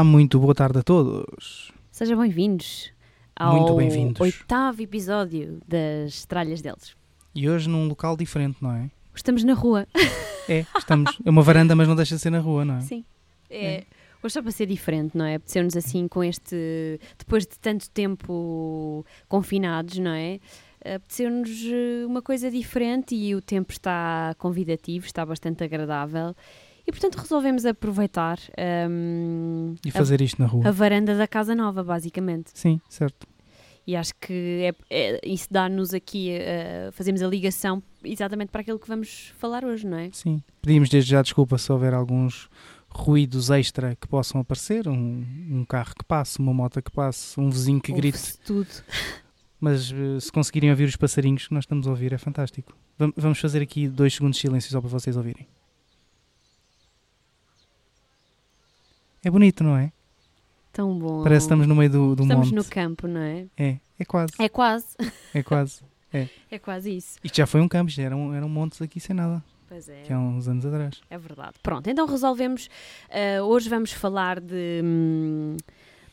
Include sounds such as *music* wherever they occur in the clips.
Olá, muito boa tarde a todos. Sejam bem-vindos ao bem-vindos. oitavo episódio das Tralhas deles. E hoje num local diferente, não é? Estamos na rua. É, estamos. É uma varanda, mas não deixa de ser na rua, não é? Sim. É, Hoje só para ser diferente, não é? Apeteceu-nos assim com este. Depois de tanto tempo confinados, não é? Apeteceu-nos eh, uma coisa diferente e o tempo está convidativo, está bastante agradável. E portanto resolvemos aproveitar hum, E a- fazer isto na rua. a varanda da casa nova, basicamente. Sim, certo. E acho que é, é- isso dá-nos aqui, eh, fazemos a ligação exatamente para aquilo que vamos falar hoje, não é? Sim. Pedimos desde já desculpa se houver alguns ruídos extra que possam aparecer. Um, um carro que passe, uma moto que passe, um vizinho que grite. Tudo. *laughs* Mas eh, se conseguirem ouvir os passarinhos que nós estamos a ouvir, é fantástico. Vam- Vamos fazer aqui dois segundos de silêncio só para vocês ouvirem. É bonito, não é? Tão bom. Parece que estamos no meio do, do Estamos monte. no campo, não é? É, é quase. É quase. É quase. *laughs* É quase isso. Isto já foi um campo, já eram, eram montes aqui sem nada, Pois é. que há uns anos atrás. É verdade. Pronto, então resolvemos. eh, hoje vamos falar de, hum,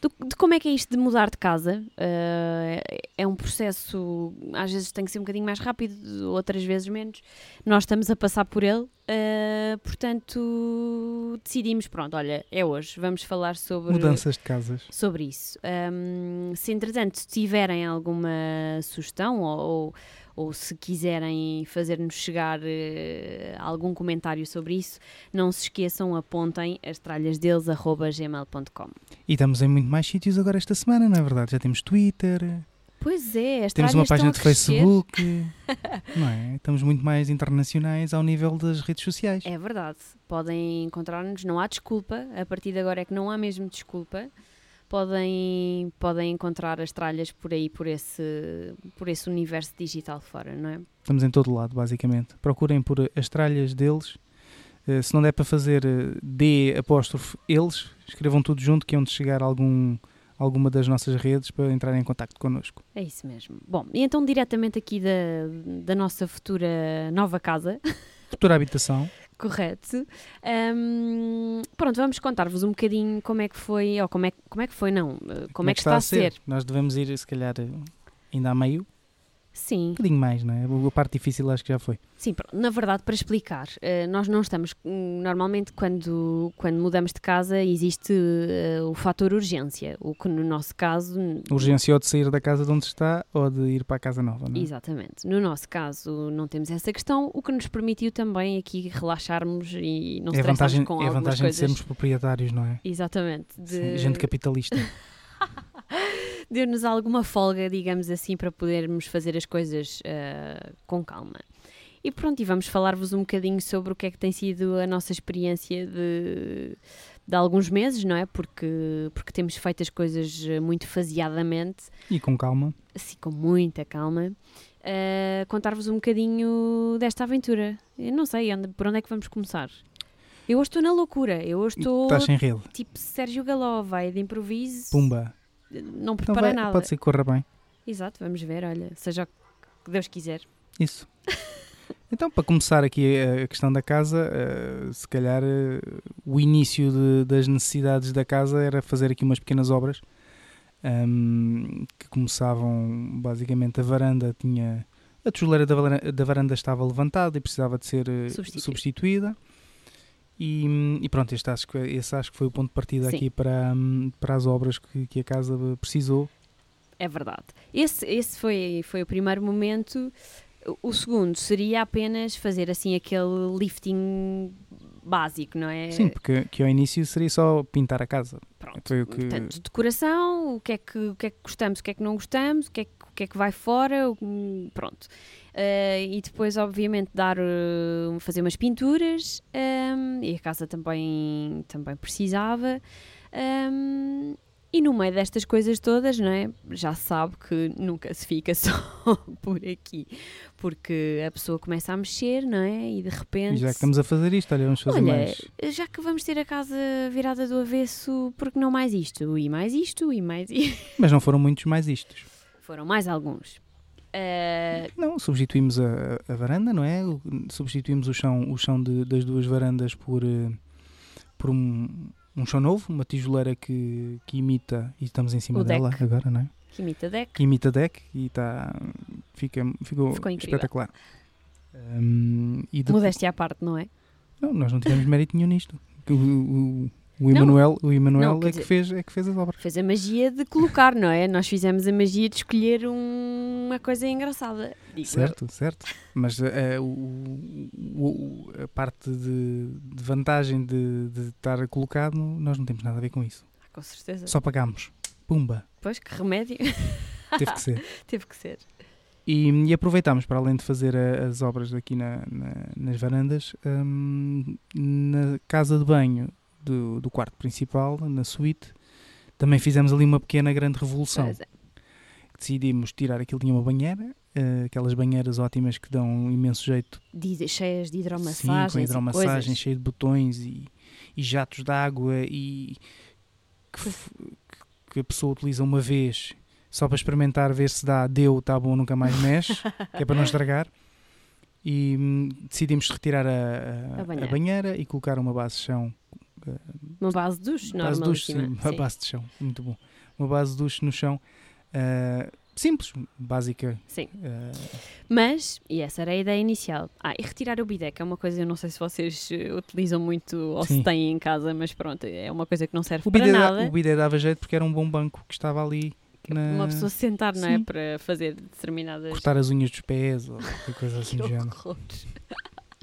do- de como é que é isto de mudar de casa. Eh, é um processo, às vezes tem que ser um bocadinho mais rápido, outras vezes menos. Nós estamos a passar por ele, eh, portanto decidimos, pronto, olha, é hoje, vamos falar sobre Mudanças de casas. sobre isso. Hum, se entretanto tiverem alguma sugestão ou, ou, ou se quiserem fazer-nos chegar eh, algum comentário sobre isso, não se esqueçam, apontem as tralhas deles, arroba gmail.com. E estamos em muito mais sítios agora esta semana, não é verdade? Já temos Twitter, Pois é, as temos uma página de. Facebook, *laughs* não é? Estamos muito mais internacionais ao nível das redes sociais. É verdade, podem encontrar-nos, não há desculpa, a partir de agora é que não há mesmo desculpa. Podem, podem encontrar as tralhas por aí, por esse, por esse universo digital fora, não é? Estamos em todo lado, basicamente. Procurem por as tralhas deles. Eh, se não der para fazer eh, D apóstrofe eles, escrevam tudo junto que é onde chegar algum, alguma das nossas redes para entrarem em contacto connosco. É isso mesmo. Bom, e então diretamente aqui da, da nossa futura nova casa, *laughs* Futura habitação. correto? Hum, pronto, vamos contar-vos um bocadinho como é que foi, ou como é, como é que foi, não, eh, como, é que está, a ser. Nós devemos ir, se calhar, ainda a meio. Sim, Um bocadinho mais, não é? A parte difícil acho que já foi. sim, na verdade, para explicar, eh, nós não estamos, hum, normalmente quando, quando mudamos de casa existe eh, o fator urgência, o que no nosso caso... Urgência ou de sair da casa de onde está ou de ir para a casa nova, não é? Exatamente. No nosso caso, não temos essa questão, o que nos permitiu também aqui relaxarmos e não É estressarmos vantagem, com é a vantagem de coisas. sermos proprietários, não é? Exatamente. Sim, De... Gente capitalista. *laughs* Deu-nos alguma folga, digamos assim, para podermos fazer as coisas ah, com calma. E pronto, e vamos falar-vos um bocadinho sobre o que é que tem sido a nossa experiência de, de alguns meses, não é? Porque, porque temos feito as coisas eh, muito faseadamente, E com calma. assim com muita calma. Ah, Contar-vos um bocadinho desta aventura. Eu não sei onde- por onde é que vamos começar. Eu hoje estou na loucura, eu hoje estou Estás sem rede. tipo Sérgio Galó, vai de improviso, Pumba. Não Então preparei vai- nada. pode ser que corra bem. Exato, vamos ver, olha, seja o que Deus quiser. Isso. *laughs* Então, para começar aqui a questão da casa, eh, se calhar eh, o início de- das necessidades da casa era fazer aqui umas pequenas obras ahm, que começavam basicamente a varanda tinha a tijoleira da varanda, da varanda estava levantada e precisava de ser eh, Substituída. E, e pronto, este acho que, esse acho que foi o ponto de partida Sim. aqui para, para as obras que, que a casa precisou É verdade. Esse, esse foi, foi o primeiro momento. O- O segundo seria apenas fazer assim aquele lifting básico, não é? sim, porque que ao início seria só pintar a casa Pronto. foi o que Portanto, decoração, o que, é que, o que é que gostamos, o que é que não gostamos, o que é que, o que, é que vai fora, o- pronto. Eh, e depois, obviamente, dar, eh, fazer umas pinturas, ehm, e a casa também, também precisava. ehm, e no meio destas coisas todas, não é? Já sabe que nunca se fica *laughs* só por aqui, porque a pessoa começa a mexer, não é? E de repente. E já que estamos a fazer isto, olha, vamos fazer Olha, mais. já que vamos ter a casa virada do avesso, porque não mais isto? E mais isto, e mais isto. Mas não foram muitos mais istos. Foram mais alguns. Eh, Não, substituímos a, a varanda, não é? Substituímos o chão, o chão de- das duas varandas por, eh, por um- um chão novo, uma tijoleira que, que imita, e estamos em cima O dela deck. agora, não é? Que imita deck. Que imita deck e está, fica, ficou, Ficou espetacular. De- Modéstia à parte, não é? não, nós não tivemos mérito nenhum nisto. O, o, o Emanuel, o Emanuel Não, é, que dizer- fez, é que fez as obras. Fez a magia de colocar, não é? Nós fizemos a magia de escolher um- uma coisa engraçada. eu. Certo, certo. Mas eh, o, o- o- a parte de, de vantagem de, de estar colocado, nós não temos nada a ver com isso. Ah, com certeza. Só pagámos. Pumba. Pois, que remédio. Teve que ser. *laughs* Teve que ser. E, e aproveitámos, para além de fazer a- as obras aqui na- na- nas varandas, hum, na casa de banho do, do quarto principal, na suíte, também fizemos ali uma pequena grande revolução. É. Decidimos tirar aquilo, tinha uma banheira, eh, aquelas banheiras ótimas que dão imenso jeito De- cheias de Sim, hidromassagens. com hidromassagem, cheio de botões e, e jatos de água e que, que a pessoa utiliza uma vez só para experimentar, ver se dá, deu, está bom, nunca mais mexe, que é para não estragar. E hum, decidimos retirar a, a- A a banheira. banheira. e colocar uma base de chão. Uma base de duche, base de duche, normalíssima. sim, uma base de chão, muito bom. Uma base de duche no chão. ah, simples, básica. Sim. ah, Mas, e essa era a ideia inicial. Ah, e retirar o bidé, que é uma coisa, eu não sei se vocês eh, utilizam muito ou Sim. se têm em casa, mas pronto, é uma coisa que não serve o, para bidé, da- nada. o bidé dava jeito porque era um bom banco que estava ali. Na... Uma pessoa se sentar, não é? Sim. Para fazer determinadas. cortar as unhas dos pés ou coisa assim do *laughs* género.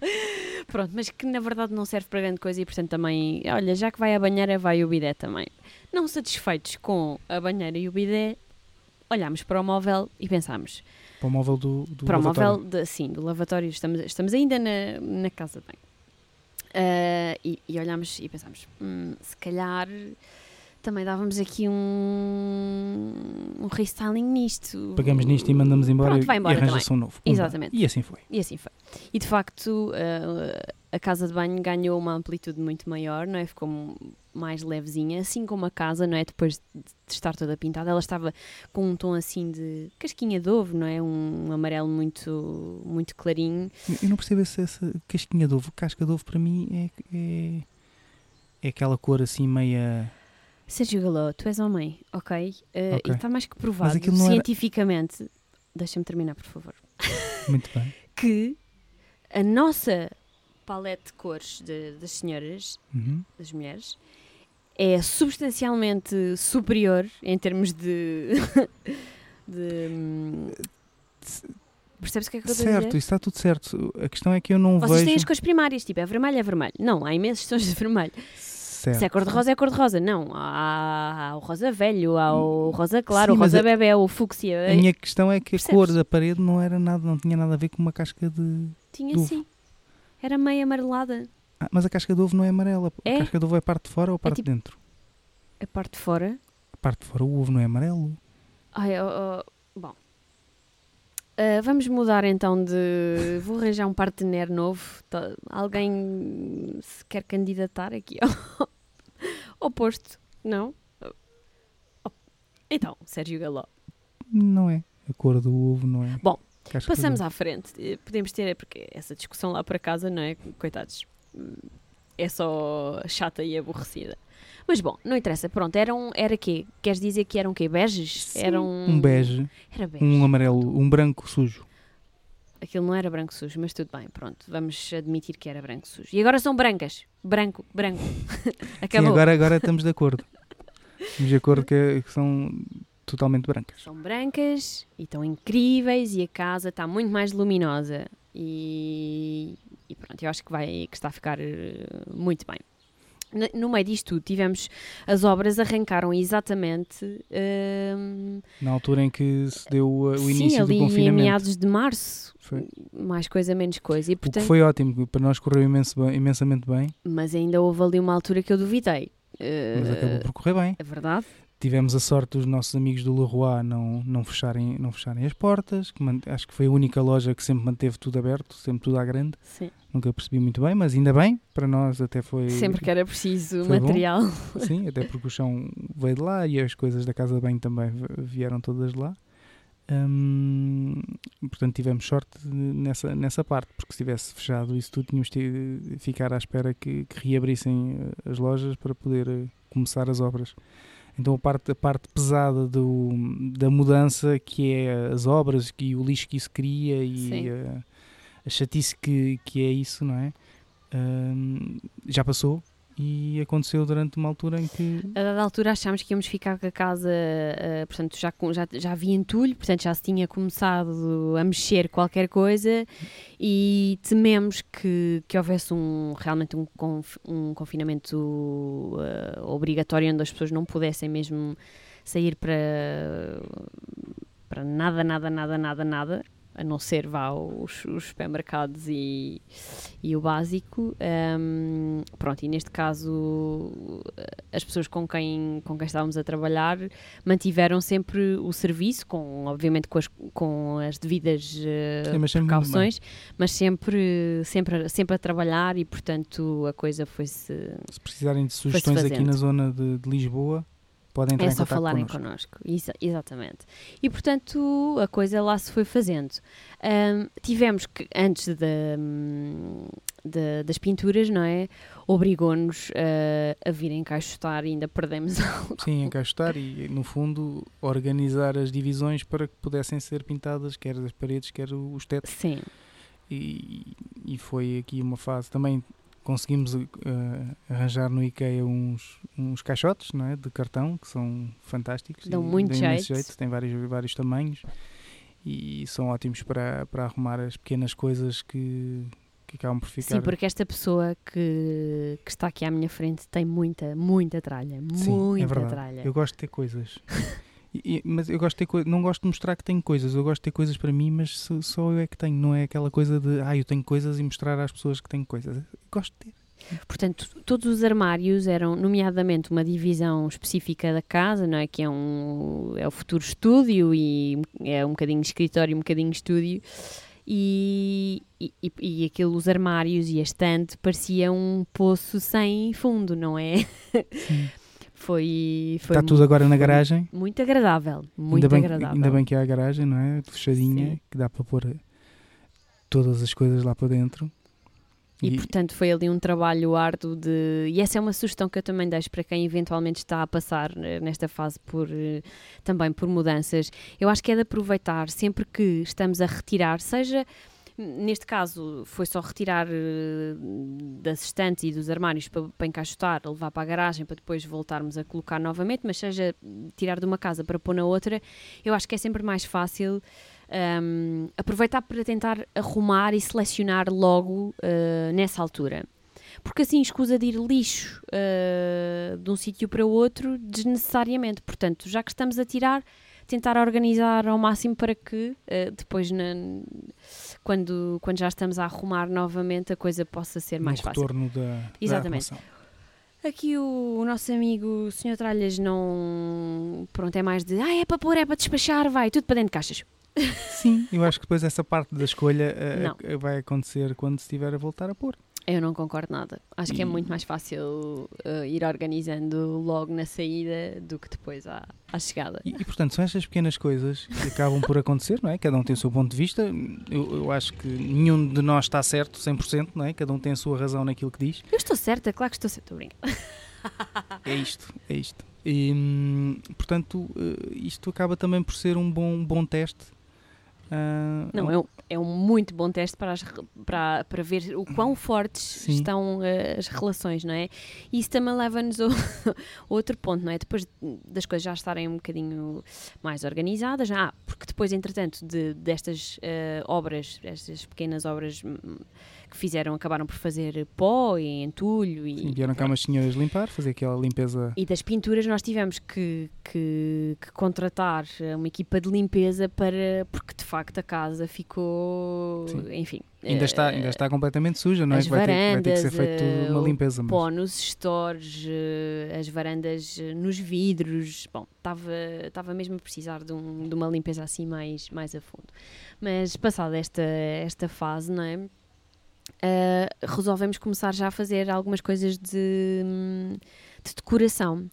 *laughs* Pronto, mas que na verdade não serve para grande coisa e portanto também, olha, já que vai a banheira, vai o bidé também. Não satisfeitos com a banheira e o bidé, olhámos para o móvel e pensámos, Para o móvel do, do para o lavatório. móvel, de, sim, do lavatório, estamos, estamos ainda na, na casa de banho. Ah, e, e olhámos e pensámos, "Hum, se calhar também dávamos aqui um, um restyling nisto. Pagamos nisto e mandamos embora, Pronto, e- vai embora e arranja-se um novo. Exatamente. E assim foi. E assim foi. E de facto, uh, a casa de banho ganhou uma amplitude muito maior, não é? Ficou mais levezinha, assim como a casa, não é? Depois de estar toda pintada, ela estava com um tom assim de casquinha de ovo, não é? Um amarelo muito, muito clarinho. Eu- não percebo essa, essa casquinha de ovo. Casca de ovo para mim é, é, é aquela cor assim meia. Sérgio Galó, tu és homem, ok? Uh, Ok. E está mais que provado não era- cientificamente, deixa-me terminar, por favor, Muito bem. *laughs* que a nossa palete de cores de- das senhoras Uhum. das mulheres é substancialmente superior em termos de. *laughs* de hum, percebes o que é que eu estou a Certo, isso está tudo certo. A questão é que eu não Vocês vejo. têm as cores primárias, tipo, é vermelho, é vermelho. Não, há imensos tons de vermelho. Certo. Se é cor-de-rosa, é cor-de-rosa. Não, há, há o rosa velho, há o rosa claro, Sim, o rosa a- bebé, o fúcsia. A minha questão é que a Percebes? cor da parede não era nada, não tinha nada a ver com uma casca de. Tinha sim. Era meio amarelada. Ah, mas a casca de ovo não é amarela. É? A casca de ovo é a parte de fora ou a parte tipo- de dentro? A parte de fora. A parte de fora, o ovo não é amarelo. Ai, oh, oh, bom. Ah, vamos mudar então de. Vou arranjar um partener novo. Tá- Alguém se quer candidatar aqui ao, *laughs* ao posto? Não? Oh, Então, Sérgio Galó. Não é. A cor do ovo não é. Bom, Passamos à frente. Eh, Podemos ter, porque essa discussão lá para casa, não é? Coitados. hum, É só chata e aborrecida. Mas bom, não interessa. Pronto, eram, era quê? Queres dizer que eram quê? Beges? Sim, Eram... Um bege, Era bege. um amarelo, um branco sujo. Aquilo não era branco sujo, mas tudo bem, pronto. Vamos admitir que era branco sujo. E agora são brancas. Branco, branco. *laughs* Acabou. Sim, agora, agora estamos de acordo. Estamos de acordo que, que são totalmente brancas. São brancas e estão incríveis e a casa está muito mais luminosa. E, e pronto, eu acho que, vai, que está a ficar eh, muito bem. No, meio disto tudo, tivemos as obras arrancaram exatamente ehm, Na altura em que se deu uh, o sim, início ali do em confinamento. meados de março, Foi. mais coisa, menos coisa. E, O que portanto, foi ótimo, para nós correu imenso imensamente bem, Mas ainda houve ali uma altura que eu duvidei. mas acabou Eh, por correr bem. É verdade? Tivemos a sorte dos nossos amigos do Leroy não, não, fecharem, não fecharem as portas, que acho que foi a única loja que sempre manteve tudo aberto, sempre tudo à grande. Sim. Nunca percebi muito bem, mas ainda bem, para nós até foi. Sempre que era preciso foi bom. material. *laughs* Sim, até porque o chão veio de lá e as coisas da casa de banho também vieram todas de lá. Hum, portanto, tivemos sorte nessa, nessa parte, porque se tivesse fechado isso tudo, tínhamos de ficar à espera que, que reabrissem eh, as lojas para poder eh, começar as obras. Então, a parte, a parte pesada do, da mudança, que é as obras e o lixo que isso cria e a, a, chatice que, que é isso, não é? Hum, já passou e aconteceu durante uma altura em que. A dada altura achámos que íamos ficar com a casa, uh, portanto, já, já, já havia entulho, portanto, já se tinha começado a mexer qualquer coisa e tememos que, que houvesse um, realmente um, conf, um confinamento uh, obrigatório onde as pessoas não pudessem mesmo sair para, para nada, nada, nada, nada, nada a não ser vá os, os supermercados e, e o básico. Um, pronto, e neste caso as pessoas com quem, com quem estávamos a trabalhar mantiveram sempre o serviço, com, obviamente com as, com as devidas uh, mas precauções, mas sempre, sempre, sempre a trabalhar e portanto a coisa foi-se. Se precisarem de sugestões aqui na zona de, de Lisboa, podem entrar é em só falarem connosco. exatamente. E portanto a coisa lá se foi fazendo. Um, tivemos que, antes de, de, das pinturas, não é? Obrigou-nos uh, a vir encaixotar e ainda perdemos *laughs* algo. Sim, encaixotar e, no fundo, organizar as divisões para que pudessem ser pintadas, quer as paredes, quer os tetos. Sim. E, e foi aqui uma fase também conseguimos uh, arranjar no IKEA uns, uns caixotes não é, de cartão que são fantásticos. Dão muito jeito. jeito. Têm vários, vários tamanhos e são ótimos para, para arrumar as pequenas coisas que, que acabam por ficar. Sim, porque esta pessoa que, que está aqui à minha frente tem muita, muita tralha. Sim, é muita é tralha. Eu gosto de ter coisas. *laughs* E, mas eu gosto de ter não gosto de mostrar que tenho coisas, eu gosto de ter coisas para mim, mas só, só eu é que tenho, não é aquela coisa de ah, eu tenho coisas e mostrar às pessoas que tenho coisas. Eu gosto de ter. Portanto, todos os armários eram, nomeadamente, uma divisão específica da casa, não é? Que é, um, é o futuro estúdio e é um bocadinho escritório, um bocadinho estúdio. E, e, e aquilo, os armários e a estante parecia um poço sem fundo, não é? Sim. *laughs* Foi, foi Está tudo agora na garagem. Muito agradável, muito ainda bem, agradável. Ainda bem que há a garagem, não é? Fechadinha, Sim. que dá para pôr todas as coisas lá para dentro. E, e, portanto foi ali um trabalho árduo de. E essa é uma sugestão que eu também deixo para quem eventualmente está a passar eh, nesta fase por eh, também por mudanças. Eu acho que é de aproveitar sempre que estamos a retirar, seja Neste caso, foi só retirar uh, das estantes e dos armários para, para encaixotar, levar para a garagem para depois voltarmos a colocar novamente, mas seja tirar de uma casa para pôr na outra, eu acho que é sempre mais fácil um, aproveitar para tentar arrumar e selecionar logo uh, nessa altura porque assim escusa de ir lixo uh, de um sítio para outro desnecessariamente. Portanto, já que estamos a tirar, tentar organizar ao máximo para que uh, depois, na, quando, quando já estamos a arrumar novamente, a coisa possa ser mais no fácil. retorno da, Exatamente. Da Aqui o, o, nosso amigo Sr. Tralhas não. Pronto, é mais de. Ah, é para pôr, é para despachar, vai, tudo para dentro de caixas. Sim, eu acho que depois essa parte da escolha uh, vai acontecer quando se estiver a voltar a pôr. Eu não concordo nada. Acho que é muito mais fácil uh, ir organizando logo na saída do que depois à, à chegada. E, e, portanto, são estas pequenas coisas que acabam por acontecer, não é? Cada um tem o seu ponto de vista. Eu, eu acho que nenhum de nós está certo 100%, não é? Cada um tem a sua razão naquilo que diz. Eu estou certa, claro que estou certa, brincando. É isto, é isto. E, hum, portanto, uh, isto acaba também por ser um bom, bom teste Uh, não, é um, é um muito bom teste para, as, para, para ver o quão fortes sim. estão uh, as relações, não é? E isso também leva-nos a *laughs* outro ponto, não é? Depois das coisas já estarem um bocadinho mais organizadas, ah, porque depois, entretanto, de, destas uh, obras, estas pequenas obras hum, que fizeram, acabaram por fazer pó e entulho. E, Sim, vieram cá umas senhoras limpar, fazer aquela limpeza. E das pinturas nós tivemos que, que, que, contratar uma equipa de limpeza para, porque de facto a casa ficou, Sim. enfim... Ainda, está, ainda está completamente suja, não é? As varandas, vai, ter, vai ter que ser feito uma limpeza. Mas... Pó nos stores, eh, as varandas eh, nos vidros. Bom, estava, estava mesmo a precisar de, um, de uma limpeza assim mais, mais a fundo. Mas passada esta, esta fase, não é? Uh, resolvemos começar já a fazer algumas coisas de, de decoração.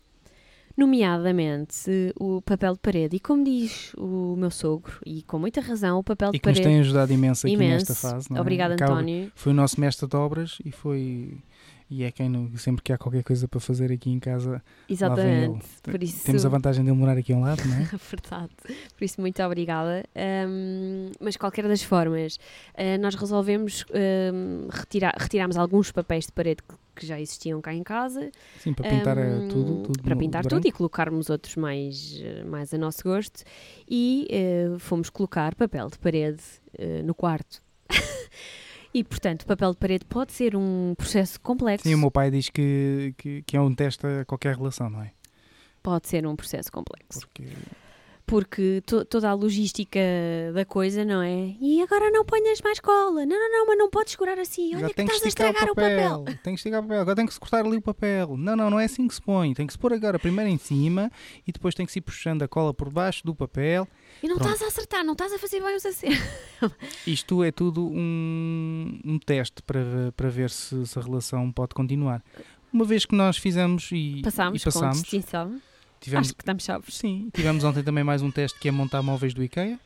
nomeadamente o papel de parede. E como diz o meu sogro, e com muita razão, o papel de E que nos parede. tem ajudado imenso aqui imenso. nesta fase. Não é? Obrigada, Acaba- António. Foi o nosso mestre de obras e foi. E é quem não- sempre que há qualquer coisa para fazer aqui em casa. Exatamente. Por isso, Temos a vantagem de ele morar aqui a um lado, não é? *laughs* Verdade. Por isso, muito obrigada. Ahm, mas, qualquer das formas, ah, nós resolvemos ahm, retirar, retirarmos alguns papéis de parede que, que já existiam cá em casa. Sim, para pintar eh, Ahm, tudo, tudo. Para pintar branco. tudo e colocarmos outros mais, eh, mais a nosso gosto. E eh, fomos colocar papel de parede eh, no quarto. *laughs* e, portanto, papel de parede pode ser um processo complexo. Sim, o meu pai diz que, que, que é um teste a qualquer relação, não é? Pode ser um processo complexo. Porque porque to- toda a logística da coisa, não é? E agora não ponhas mais cola. Não, não, não, mas não podes segurar assim. Olha agora que estás a estragar o papel. Tem que esticar o papel. Agora tem que se cortar ali o papel. Não, não, não é assim que se põe. Tem que se pôr agora primeiro em cima e depois tem que se ir puxando a cola por baixo do papel. E não Pronto. estás a acertar, não estás a fazer bem os acertos. Isto é tudo um, um teste para, para ver se, se a relação pode continuar. Uma vez que nós fizemos e, Passámos e passámos, com distinção. Tivemos, Acho que estamos salvos. sim, tivemos ontem também mais um teste que é montar móveis do IKEA.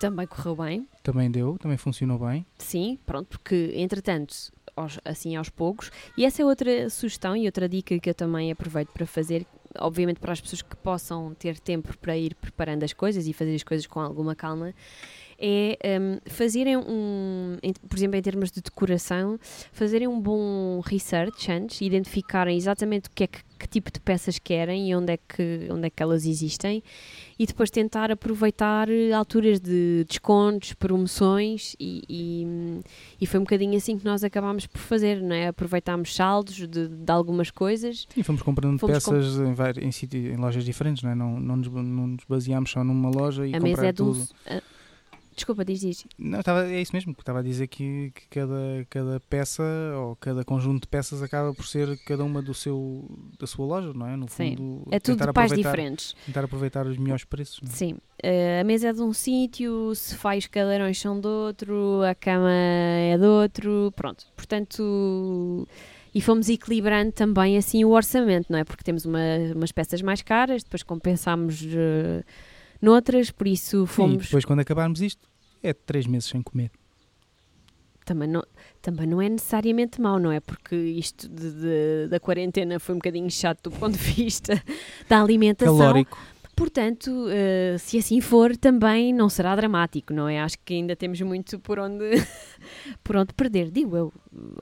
Também correu bem. Também deu, também funcionou bem. Sim, pronto, porque entretanto, aos- assim aos poucos. E essa é outra sugestão e outra dica que eu também aproveito para fazer, obviamente para as pessoas que possam ter tempo para ir preparando as coisas e fazer as coisas com alguma calma, é hum, fazerem um, em- por exemplo, em termos de decoração, fazerem um bom research antes, identificarem exatamente o que é que, que tipo de peças querem e onde é que, onde é que elas existem e depois tentar aproveitar eh, alturas de descontos, promoções e, e, e foi um bocadinho assim que nós acabámos por fazer, não é? Aproveitámos saldos de, de algumas coisas. Sim, fomos comprando Fomos peças em, vari- em, sítio- em lojas diferentes, não é? Não, não, nos, não nos baseámos só numa loja e a comprar mesa é de um... tudo. a- Desculpa, diz, diz. Não, estava, é isso mesmo, que estava a dizer que, que cada, cada peça ou cada conjunto de peças acaba por ser cada uma do seu, da sua loja, não é? No Sim. fundo, É tudo de pais diferentes. Tentar aproveitar os melhores preços. Não é? Sim. Eh, a mesa é de um sítio, se faz cadeirões são de outro, a cama é de outro, pronto. Portanto, e fomos equilibrando também assim o orçamento, não é? Porque temos uma- umas peças mais caras, depois compensámos eh, noutras, por isso Sim, e fomos. depois quando acabarmos isto, é três meses sem comer. Também não, também não é necessariamente mau, não é? Porque isto de- de- da quarentena foi um bocadinho chato do ponto de vista *laughs* da alimentação. Calórico. Portanto, eh, se assim for, também não será dramático, não é? Acho que ainda temos muito por onde, *laughs* por onde perder, digo eu.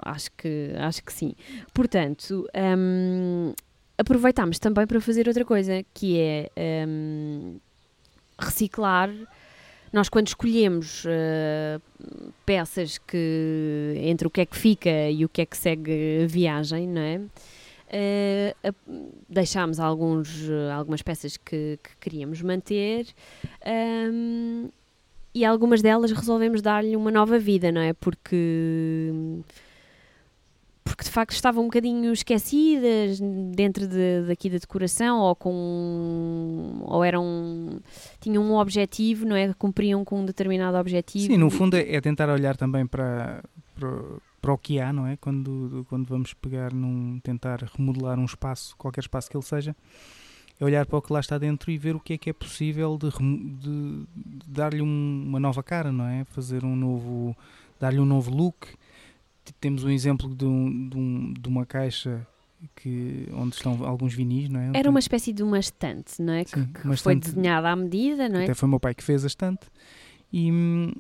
Acho que, acho que sim. Portanto, hum, aproveitámos também para fazer outra coisa, que é hum, reciclar. Nós, quando escolhemos eh, peças que entre o que é que fica e o que é que segue a viagem, não é? A- deixámos alguns, algumas peças que, que queríamos manter ahm, e algumas delas resolvemos dar-lhe uma nova vida, não é? Porque, porque de facto estavam um bocadinho esquecidas dentro de, daqui da decoração ou com ou eram tinham um objetivo, não é? Cumpriam com um determinado objetivo. Sim, no fundo é, é tentar olhar também para, para, para o que há, não é? Quando, quando vamos pegar num. tentar remodelar um espaço, qualquer espaço que ele seja, é olhar para o que lá está dentro e ver o que é que é possível de, de- de dar-lhe um- uma nova cara, não é? Fazer um novo. dar-lhe um novo look. T- Temos um exemplo de, um- de, um- de uma caixa que, onde estão alguns vinis, não é? Era uma espécie de uma estante, não é? Que, Sim, que uma foi desenhada à medida, não é? Até foi o meu pai que fez a estante. E,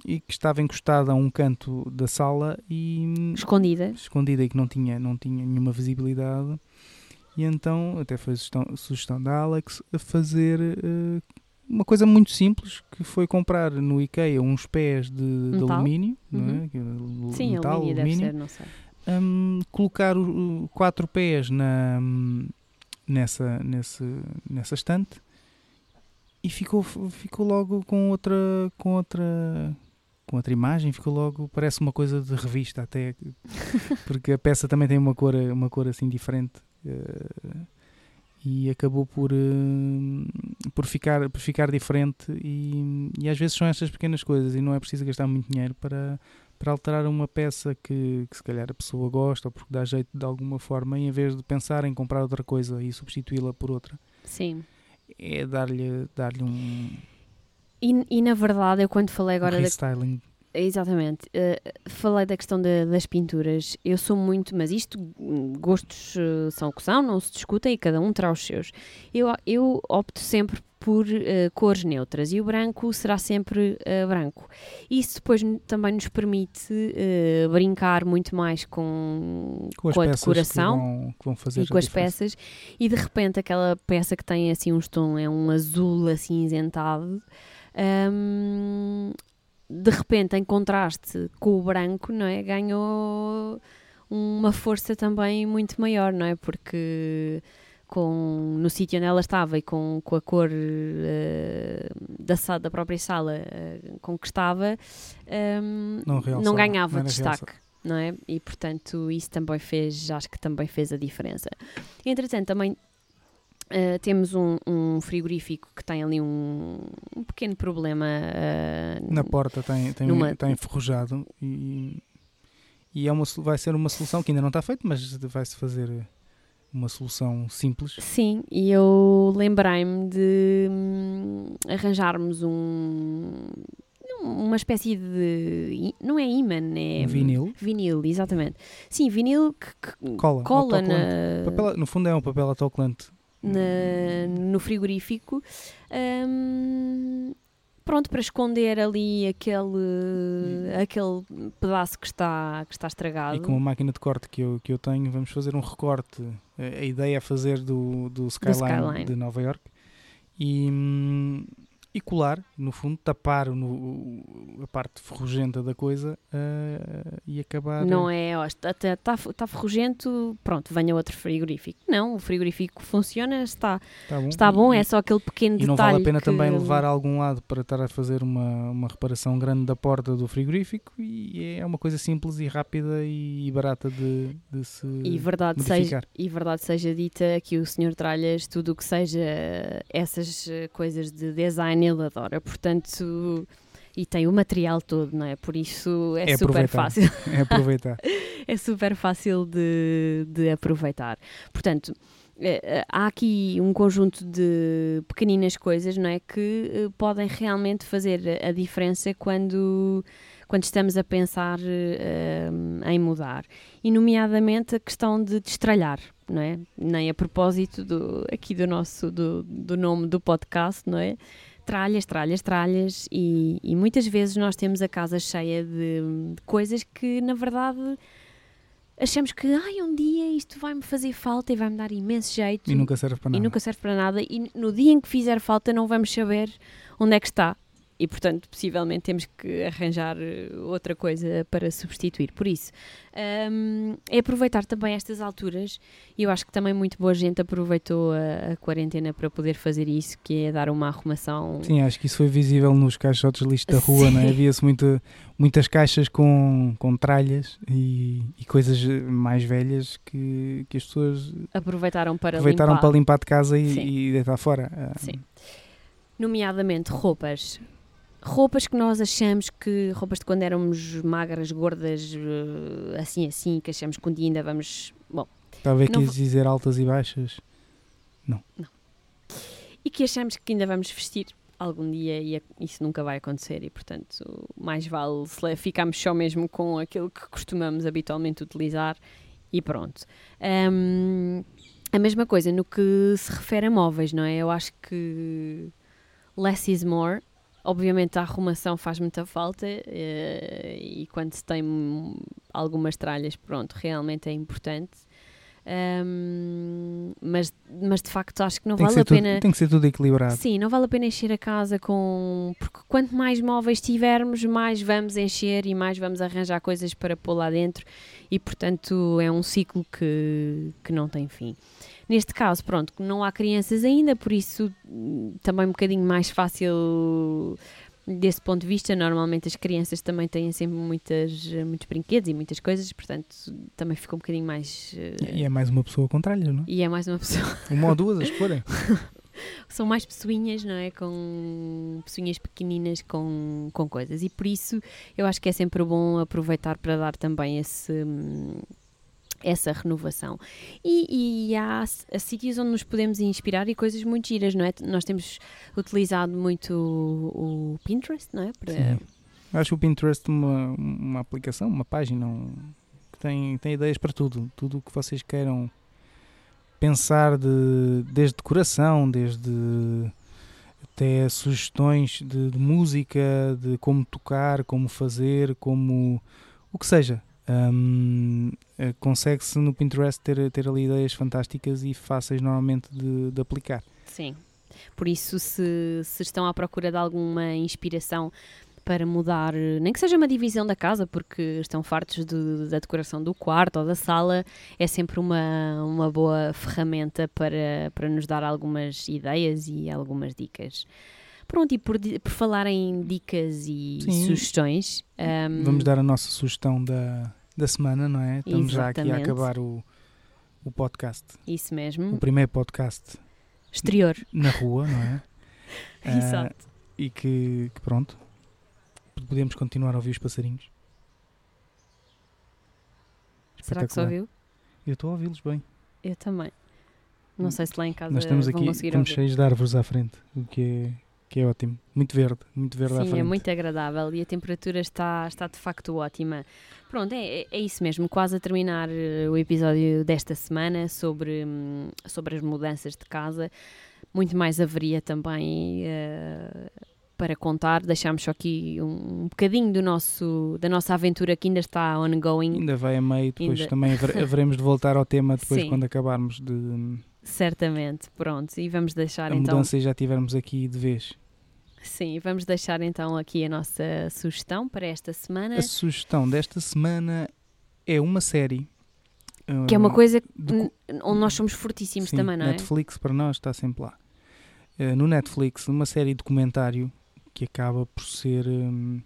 e que estava encostada a um canto da sala e Escondida. escondida e que não tinha, não tinha nenhuma visibilidade. E então, até foi sugestão, sugestão da Alex, a fazer eh, uma coisa muito simples, que foi comprar no IKEA uns pés de, de alumínio, não Uhum. é? Que é Sim, metal, alumínio deve ser, não sei. hum, colocar o- quatro pés na, hum, nessa, nesse, nessa estante e ficou, ficou logo com outra, com outra com outra imagem, ficou logo, parece uma coisa de revista até, *laughs* porque a peça também tem uma cor, uma cor assim diferente eh, e acabou por, eh, por, ficar, por ficar diferente e, e às vezes são estas pequenas coisas e não é preciso gastar muito dinheiro para, para alterar uma peça que, que se calhar a pessoa gosta ou porque dá jeito de alguma forma, em vez de pensar em comprar outra coisa e substituí-la por outra, Sim. é dar-lhe dar um, E, e na verdade, eu quando falei agora um da restyling. Exatamente. Uh, falei da questão da- das pinturas. Eu sou muito, mas isto, hum, gostos uh, são o que são, não se discutem e cada um terá os seus. Eu, eu opto sempre por uh, cores neutras e o branco será sempre branco. Isso depois também nos permite brincar muito mais com, Com as a decoração que vão, que vão fazer e com as diferença. peças e de repente aquela peça que tem assim um tom é um azul acinzentado hum, de repente em contraste com o branco não é ganhou uma força também muito maior não é porque com, no sítio onde ela estava e com, com a cor eh, da, sa- da própria sala eh, com que estava hum, Não realçava, ganhava não destaque realçado. não é? E portanto isso também fez, acho que também fez a diferença. Entretanto, também eh, temos um, um frigorífico que tem ali um, um pequeno problema eh, Na porta tem, tem, Numa- está enferrujado e, e é uma, vai ser uma solução que ainda não está feita, mas vai-se fazer uma solução simples. Sim, e eu lembrei-me de hum, arranjarmos um uma espécie de não é imã, é Um vinil. vinil, exatamente. Sim, vinil que, que Cola, cola na, Papel- no fundo é um papel autocolante. Na- no frigorífico. Hum, pronto, para esconder ali aquele, aquele pedaço que está, que está estragado. E com a máquina de corte que eu, que eu tenho, vamos fazer um recorte. A, ideia é fazer do, do, Skyline, Skyline. de Nova York e, hum, e colar, no fundo, tapar no, a parte ferrugenta da coisa ah, e acabar. Não é, ó, está, está tá ferrugento, pronto, venha outro frigorífico. Não, o frigorífico funciona, está, Tá bom. está bom, E- é só aquele pequeno E detalhe. não vale a pena que- também levar a algum lado para estar a fazer uma, uma reparação grande da porta do frigorífico e é uma coisa simples e rápida e barata de, de se E verdade, seja, modificar. e verdade seja dita que o Sr. Tralhas, tudo o que seja essas coisas de design, ele adora. Portanto, e tem o material todo, não é? Por isso é, É super fácil. É aproveitar. *laughs* é super fácil de, de aproveitar. Portanto, eh, eh, há aqui um conjunto de pequeninas coisas, não é? Que eh, podem realmente fazer a diferença quando, quando estamos a pensar eh, em mudar. E, nomeadamente, a questão de destralhar, não é? Nem a propósito do, aqui do nosso, do, do nome do podcast, não é? Tralhas, tralhas, tralhas, e, e muitas vezes nós temos a casa cheia de, de coisas que, na verdade, achamos que ai, um dia isto vai-me fazer falta e vai-me dar imenso jeito E nunca serve para e nada. nunca serve para nada e no dia em que fizer falta não vamos saber onde é que está e portanto possivelmente temos que arranjar eh, outra coisa para substituir por isso hum, é aproveitar também estas alturas e eu acho que também muito boa gente aproveitou a, a quarentena para poder fazer isso que é dar uma arrumação Sim, acho que isso foi visível nos caixotes de lixo da rua, não é? Sim. Havia-se muitas caixas com, com tralhas e, e coisas mais velhas que, que as pessoas aproveitaram para aproveitaram limpar. para limpar de casa e, Sim. e deitar fora. Ah, Sim. Nomeadamente roupas. Roupas que nós achamos que, roupas de quando éramos magras, gordas, eh, assim assim, que achamos que um dia ainda vamos. Bom, Talvez Não quis dizer altas e baixas. e que achamos que ainda vamos vestir algum dia e isso nunca vai acontecer e, portanto, mais vale se ficarmos só mesmo com aquilo que costumamos habitualmente utilizar e pronto. Ahm, a mesma coisa no que se refere a móveis, não é? Eu acho que less is more. Obviamente a arrumação faz muita falta eh, e quando se tem algumas tralhas, pronto, realmente é importante. Ahm, mas, mas de facto acho que não Tem, que vale ser a tudo, pena. tem que ser tudo equilibrado. Sim, não vale a pena encher a casa com. Porque quanto mais móveis tivermos, mais vamos encher e mais vamos arranjar coisas para pôr lá dentro, e portanto é um ciclo que, que não tem fim. Neste caso, pronto, não há crianças ainda, por isso hum, também um bocadinho mais fácil desse ponto de vista. Normalmente as crianças também têm sempre muitas, muitos brinquedos e muitas coisas, portanto também fica um bocadinho mais. eh, E é mais uma pessoa com tralhas, não é? e é mais uma pessoa Uma ou duas, as que forem. são mais pessoinhas, não é? Com pessoinhas pequeninas com, com coisas. E por isso eu acho que é sempre bom aproveitar para dar também esse, hum, essa renovação. E, e há, sítios onde nos podemos inspirar e coisas muito giras, não é? Nós temos utilizado muito o, o Pinterest, não é? Para... Sim. Acho o Pinterest uma, uma aplicação, uma página um, que tem, tem ideias para tudo. Tudo o que vocês queiram pensar de, desde decoração, desde até sugestões de, de música, de como tocar, como fazer, como o que seja. Um, eh, Consegue-se no Pinterest ter, ter ali ideias fantásticas e fáceis normalmente de, de aplicar. Sim. Por isso, se, se estão à procura de alguma inspiração para mudar, nem que seja uma divisão da casa, porque estão fartos de, da decoração do quarto ou da sala, é sempre uma, uma boa ferramenta para, para nos dar algumas ideias e algumas dicas. Pronto, e por, por falar em dicas e Sim. sugestões. Um... Vamos dar a nossa sugestão da, da semana, não é? Estamos Exatamente. já aqui a acabar o, o podcast. Isso mesmo. O primeiro podcast exterior. Na rua, não é? *laughs* Exato. Uh, e que, que, pronto, podemos continuar a ouvir os passarinhos. Será que se ouviu? Eu estou a ouvi-los bem. Eu também. Não sei se lá em casa Nós estamos aqui, estamos cheios de árvores à frente, o que é que é ótimo. Muito verde, muito verde Sim, à frente. é muito agradável e a temperatura está, está de facto ótima. Pronto, é, é isso mesmo, quase a terminar eh, o episódio desta semana sobre, hum, sobre as mudanças de casa. Muito mais haveria também uh, para contar. Deixámos só aqui um, um bocadinho do nosso, da nossa aventura que ainda está ongoing. Ainda vai a meio, depois ainda... também *laughs* haveremos de voltar ao tema depois Sim. quando acabarmos de... Certamente, pronto, e vamos deixar a então... A mudança já tivermos aqui de vez. Sim, vamos deixar então aqui a nossa sugestão para esta semana. A sugestão desta semana é uma série. Que é uma coisa de, onde nós somos fortíssimos sim, também, não Netflix é? Netflix para nós está sempre lá. Uh, no Netflix, uma série de documentário que acaba por ser um,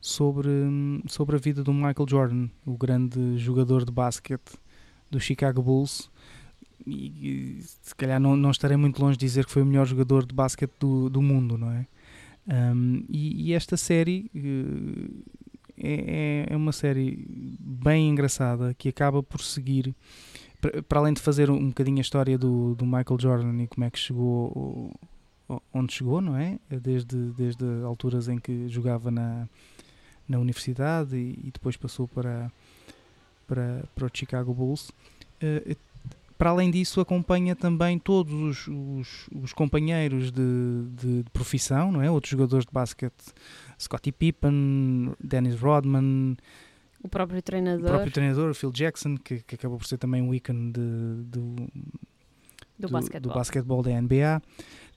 sobre, um, sobre a vida do Michael Jordan, o grande jogador de basquete do Chicago Bulls. E, e se calhar não, não estarei muito longe de dizer que foi o melhor jogador de basquete do, do mundo, não é? Um, e, e, esta série uh, é, é, uma série bem engraçada que acaba por seguir, para além de fazer um bocadinho a história do, do Michael Jordan e como é que chegou onde chegou, não é? Desde, desde alturas em que jogava na, na universidade e, e depois passou para, para, para o Chicago Bulls. Uh, para além disso, acompanha também todos os, os, os companheiros de, de, de, profissão, não é? Outros jogadores de basquete, Scottie Pippen, Dennis Rodman, o próprio treinador, o próprio treinador Phil Jackson, que, que acabou por ser também um ícone de, do, do, do, do basquetebol da NBA.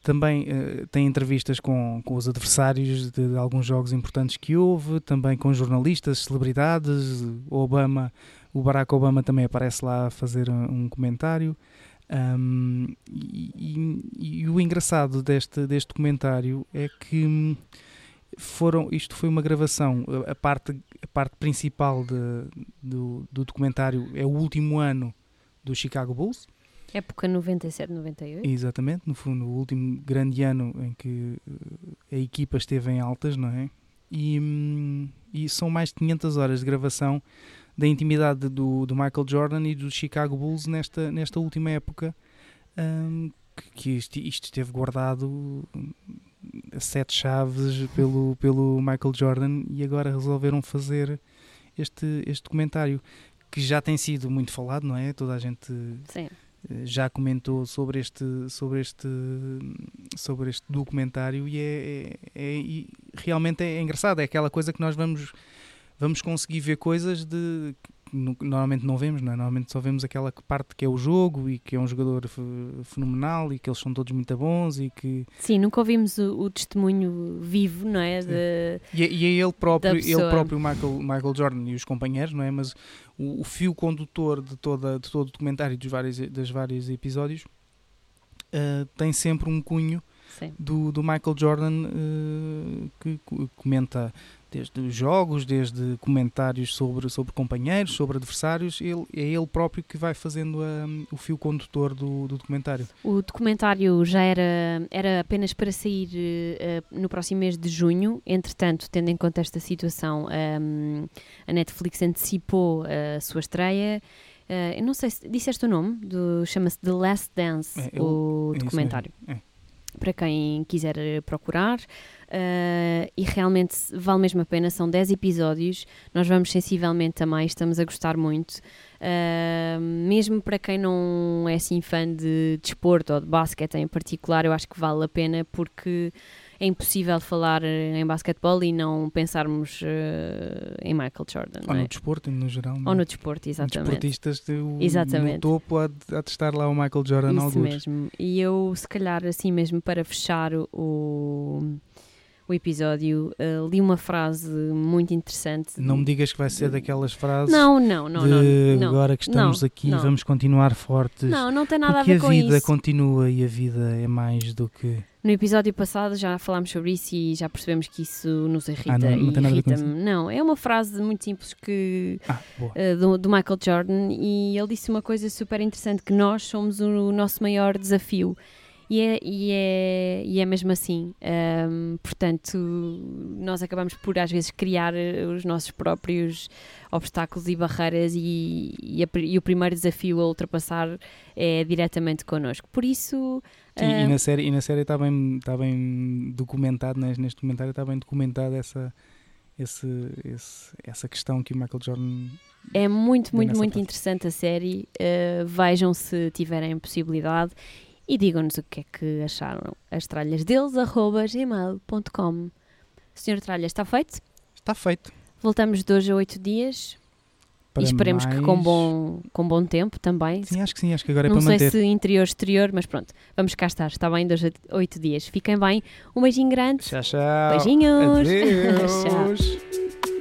Também uh, tem entrevistas com, com os adversários de, de, alguns jogos importantes que houve, também com jornalistas, celebridades, Obama o Barack Obama também aparece lá a fazer um comentário. Um, e, e, e, o engraçado deste, deste documentário é que foram, isto foi uma gravação, a parte, a parte principal de, do, do documentário é o último ano do Chicago Bulls. Época 97-98. Exatamente, no fundo, o último grande ano em que eh, a equipa esteve em altas, não é? E, hum, e são mais de 500 horas de gravação da intimidade do, do Michael Jordan e do Chicago Bulls nesta, nesta última época, um, que, isto, isto, esteve guardado a sete chaves pelo, pelo Michael Jordan e agora resolveram fazer este, este documentário que já tem sido muito falado, não é? Toda a gente Sim. Já comentou sobre este, sobre este, sobre este documentário e é, é, é realmente é engraçado. É aquela coisa que nós vamos vamos conseguir ver coisas de normalmente não vemos, não é? normalmente só vemos aquela parte que é o jogo e que é um jogador fenomenal e que eles são todos muito bons e que sim nunca ouvimos o, o testemunho vivo não é? De, e, é, e é ele próprio ele próprio Michael Michael Jordan e os companheiros não é? Mas o, o fio condutor de toda de todo o documentário dos vários das vários episódios uh, tem sempre um cunho do, do Michael Jordan uh, que comenta desde os jogos, desde comentários sobre, sobre companheiros, sobre adversários, ele, é ele próprio que vai fazendo um, o fio condutor do, do, documentário. O documentário já era, era apenas para sair uh, no próximo mês de junho, entretanto, tendo em conta esta situação, um, a Netflix antecipou a sua estreia Uh, eu não sei se disseste o nome, chama-se The Last Dance, É, eu- o é documentário. mesmo, Para quem quiser procurar. Uh, e realmente vale mesmo a pena, são 10 episódios, nós vamos sensivelmente a mais, estamos a gostar muito. Uh, mesmo para quem não é assim fã de desporto ou de basquete em particular, eu acho que vale a pena porque é impossível falar eh, em basquetebol e não pensarmos eh, em Michael Jordan. Ou é? no desporto, no geral. não Ou é? no desporto, exatamente. Desportistas de, o- Exatamente. no topo há de, há de estar lá o Michael Jordan Isso alguns. mesmo. E eu, se calhar, assim mesmo, para fechar o, o episódio, eh, li uma frase muito interessante. Não me digas que vai ser daquelas frases Não, não, não, de não. agora que estamos não, aqui não. vamos continuar fortes. Não, não tem nada a ver com vida isso. continua e a vida é mais do que. No episódio passado já falámos sobre isso e já percebemos que isso nos irrita Ah, não- não tem nada a irrita-me. Não, é uma frase muito simples que Ah, uh, do, do Michael Jordan e ele disse uma coisa super interessante que nós somos o, nosso maior desafio e é, e é, e é mesmo assim Um, portanto nós acabamos por às vezes criar uh, os nossos próprios obstáculos e barreiras e, e, a e o primeiro desafio a ultrapassar é diretamente connosco por isso Sim, e na série, e na série está bem, está bem documentado, né, neste documentário está bem documentado essa, esse, esse- essa questão que o Michael Jordan. É muito, muito, muito parte. interessante a série. Uh, vejam se tiverem possibilidade e digam-nos o que é que acharam. As tralhas deles, arroba gmail.com. Senhor Tralha, está feito? Está feito. Voltamos de hoje a oito dias Para e esperemos que mais- com bom, com bom tempo também. Sim, acho que sim, acho que agora é Não para sei manter. se interior, exterior, mas pronto, vamos cá estar. Está bem, de hoje a oito dias. Fiquem bem. Um beijinho grande. Tchau, tchau. Beijinhos. Adeus. *laughs* Tchau.